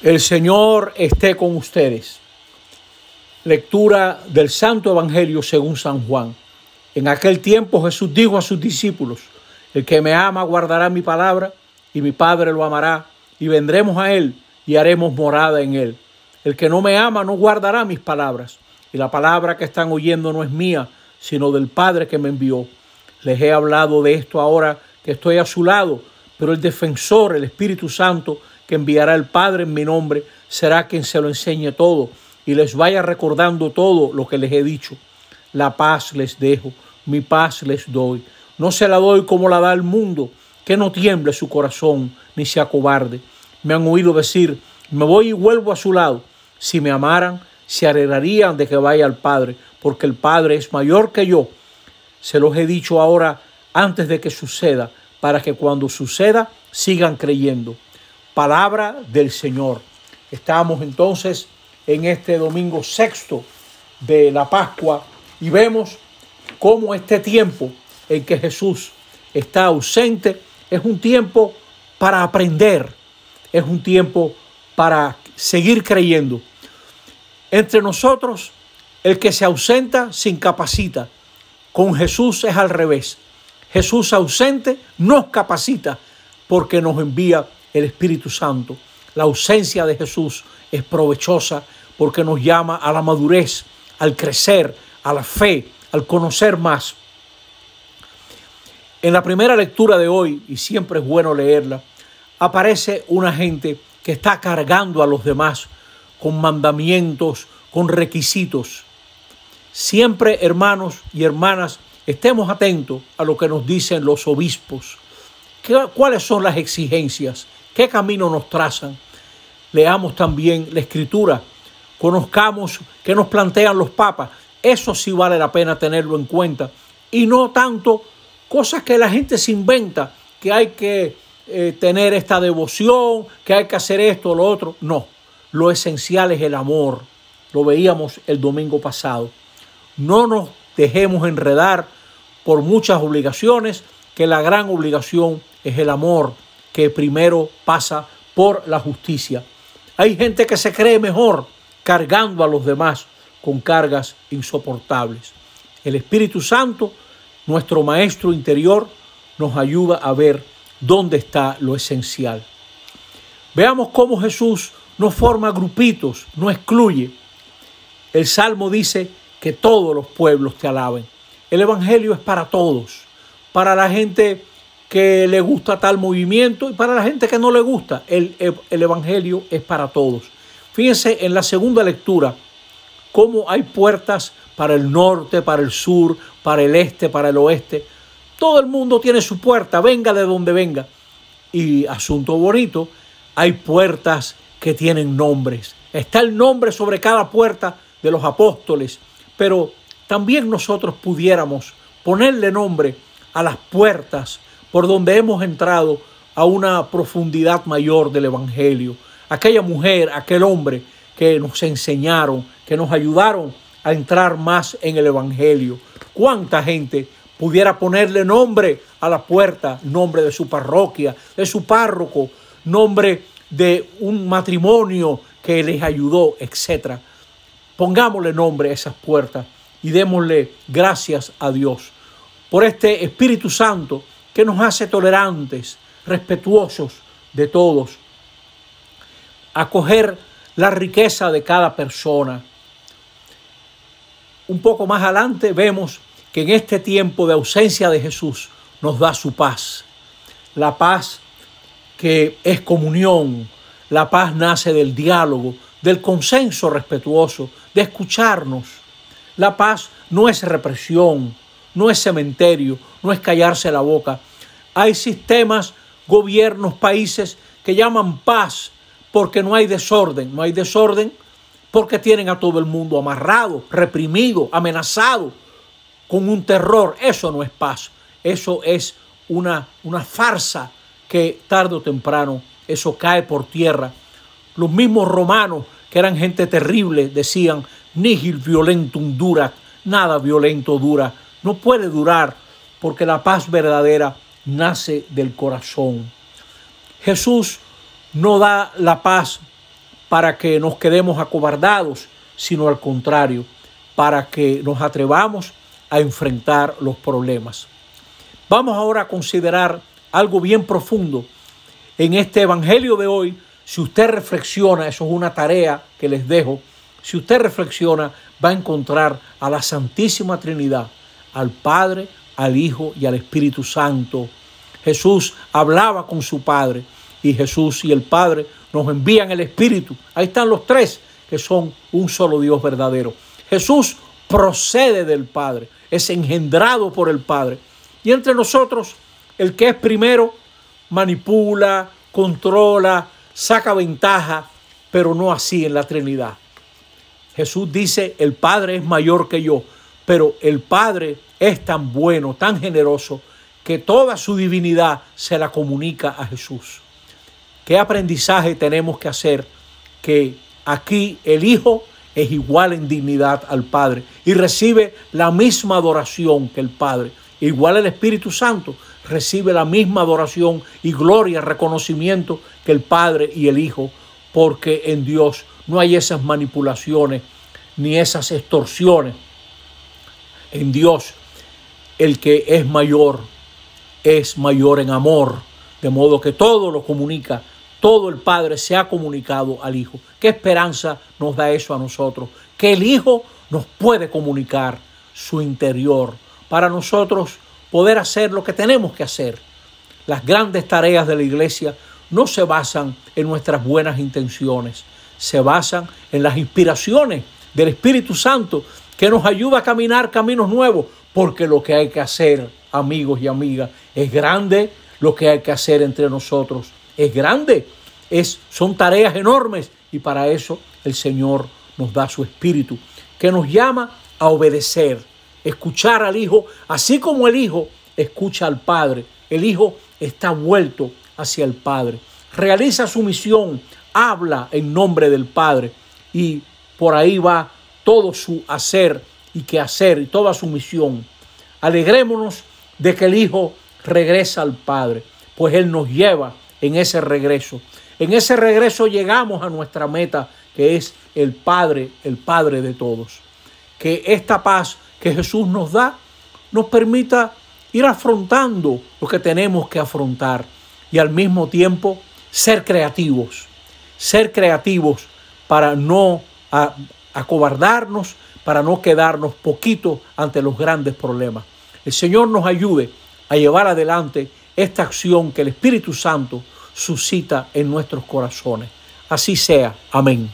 El Señor esté con ustedes. Lectura del Santo Evangelio según San Juan. En aquel tiempo Jesús dijo a sus discípulos, el que me ama guardará mi palabra y mi Padre lo amará y vendremos a él y haremos morada en él. El que no me ama no guardará mis palabras y la palabra que están oyendo no es mía, sino del Padre que me envió. Les he hablado de esto ahora que estoy a su lado, pero el defensor, el Espíritu Santo, que enviará el Padre en mi nombre, será quien se lo enseñe todo y les vaya recordando todo lo que les he dicho. La paz les dejo, mi paz les doy. No se la doy como la da el mundo, que no tiemble su corazón ni sea cobarde. Me han oído decir, me voy y vuelvo a su lado. Si me amaran, se alegrarían de que vaya al Padre, porque el Padre es mayor que yo. Se los he dicho ahora antes de que suceda, para que cuando suceda sigan creyendo palabra del Señor. Estamos entonces en este domingo sexto de la Pascua y vemos cómo este tiempo en que Jesús está ausente es un tiempo para aprender, es un tiempo para seguir creyendo. Entre nosotros, el que se ausenta se incapacita. Con Jesús es al revés. Jesús ausente nos capacita porque nos envía el Espíritu Santo. La ausencia de Jesús es provechosa porque nos llama a la madurez, al crecer, a la fe, al conocer más. En la primera lectura de hoy, y siempre es bueno leerla, aparece una gente que está cargando a los demás con mandamientos, con requisitos. Siempre, hermanos y hermanas, estemos atentos a lo que nos dicen los obispos. ¿Cuáles son las exigencias? Qué camino nos trazan. Leamos también la escritura, conozcamos qué nos plantean los papas. Eso sí vale la pena tenerlo en cuenta. Y no tanto cosas que la gente se inventa, que hay que eh, tener esta devoción, que hay que hacer esto o lo otro. No, lo esencial es el amor. Lo veíamos el domingo pasado. No nos dejemos enredar por muchas obligaciones, que la gran obligación es el amor que primero pasa por la justicia. Hay gente que se cree mejor cargando a los demás con cargas insoportables. El Espíritu Santo, nuestro Maestro interior, nos ayuda a ver dónde está lo esencial. Veamos cómo Jesús no forma grupitos, no excluye. El Salmo dice que todos los pueblos te alaben. El Evangelio es para todos, para la gente que le gusta tal movimiento y para la gente que no le gusta, el, el, Evangelio es para todos. Fíjense en la segunda lectura cómo hay puertas para el norte, para el sur, para el este, para el oeste. Todo el mundo tiene su puerta, venga de donde venga. Y asunto bonito, hay puertas que tienen nombres. Está el nombre sobre cada puerta de los apóstoles, pero también nosotros pudiéramos ponerle nombre a las puertas por donde hemos entrado a una profundidad mayor del Evangelio. Aquella mujer, aquel hombre que nos enseñaron, que nos ayudaron a entrar más en el Evangelio. ¿Cuánta gente pudiera ponerle nombre a la puerta, nombre de su parroquia, de su párroco, nombre de un matrimonio que les ayudó, etcétera? Pongámosle nombre a esas puertas y démosle gracias a Dios por este Espíritu Santo que nos hace tolerantes, respetuosos de todos, acoger la riqueza de cada persona. Un poco más adelante vemos que en este tiempo de ausencia de Jesús nos da su paz. La paz que es comunión, la paz nace del diálogo, del consenso respetuoso, de escucharnos. La paz no es represión, no es cementerio, no es callarse la boca, hay sistemas, gobiernos, países que llaman paz porque no hay desorden. No hay desorden porque tienen a todo el mundo amarrado, reprimido, amenazado con un terror. Eso no es paz. Eso es una, una farsa que tarde o temprano eso cae por tierra. Los mismos romanos, que eran gente terrible, decían, nihil violentum dura, nada violento dura. No puede durar porque la paz verdadera nace del corazón. Jesús no da la paz para que nos quedemos acobardados, sino al contrario, para que nos atrevamos a enfrentar los problemas. Vamos ahora a considerar algo bien profundo en este Evangelio de hoy. Si usted reflexiona, eso es una tarea que les dejo, si usted reflexiona, va a encontrar a la Santísima Trinidad, al Padre, al Hijo y al Espíritu Santo. Jesús hablaba con su Padre y Jesús y el Padre nos envían el Espíritu. Ahí están los tres que son un solo Dios verdadero. Jesús procede del Padre, es engendrado por el Padre. Y entre nosotros, el que es primero manipula, controla, saca ventaja, pero no así en la Trinidad. Jesús dice, el Padre es mayor que yo, pero el Padre es tan bueno, tan generoso, que toda su divinidad se la comunica a Jesús. ¿Qué aprendizaje tenemos que hacer? Que aquí el Hijo es igual en dignidad al Padre y recibe la misma adoración que el Padre. Igual el Espíritu Santo recibe la misma adoración y gloria, reconocimiento que el Padre y el Hijo, porque en Dios no hay esas manipulaciones ni esas extorsiones. En Dios, el que es mayor es mayor en amor, de modo que todo lo comunica, todo el Padre se ha comunicado al Hijo. ¿Qué esperanza nos da eso a nosotros? Que el Hijo nos puede comunicar su interior para nosotros poder hacer lo que tenemos que hacer. Las grandes tareas de la iglesia no se basan en nuestras buenas intenciones, se basan en las inspiraciones del Espíritu Santo que nos ayuda a caminar caminos nuevos, porque lo que hay que hacer, amigos y amigas, es grande, lo que hay que hacer entre nosotros. Es grande, es, son tareas enormes. Y para eso el Señor nos da su Espíritu, que nos llama a obedecer, escuchar al Hijo, así como el Hijo escucha al Padre. El Hijo está vuelto hacia el Padre, realiza su misión, habla en nombre del Padre. Y por ahí va todo su hacer y que hacer y toda su misión. Alegrémonos de que el Hijo regresa al Padre, pues Él nos lleva en ese regreso. En ese regreso llegamos a nuestra meta, que es el Padre, el Padre de todos. Que esta paz que Jesús nos da nos permita ir afrontando lo que tenemos que afrontar y al mismo tiempo ser creativos, ser creativos para no acobardarnos, para no quedarnos poquito ante los grandes problemas. El Señor nos ayude a llevar adelante esta acción que el Espíritu Santo suscita en nuestros corazones. Así sea. Amén.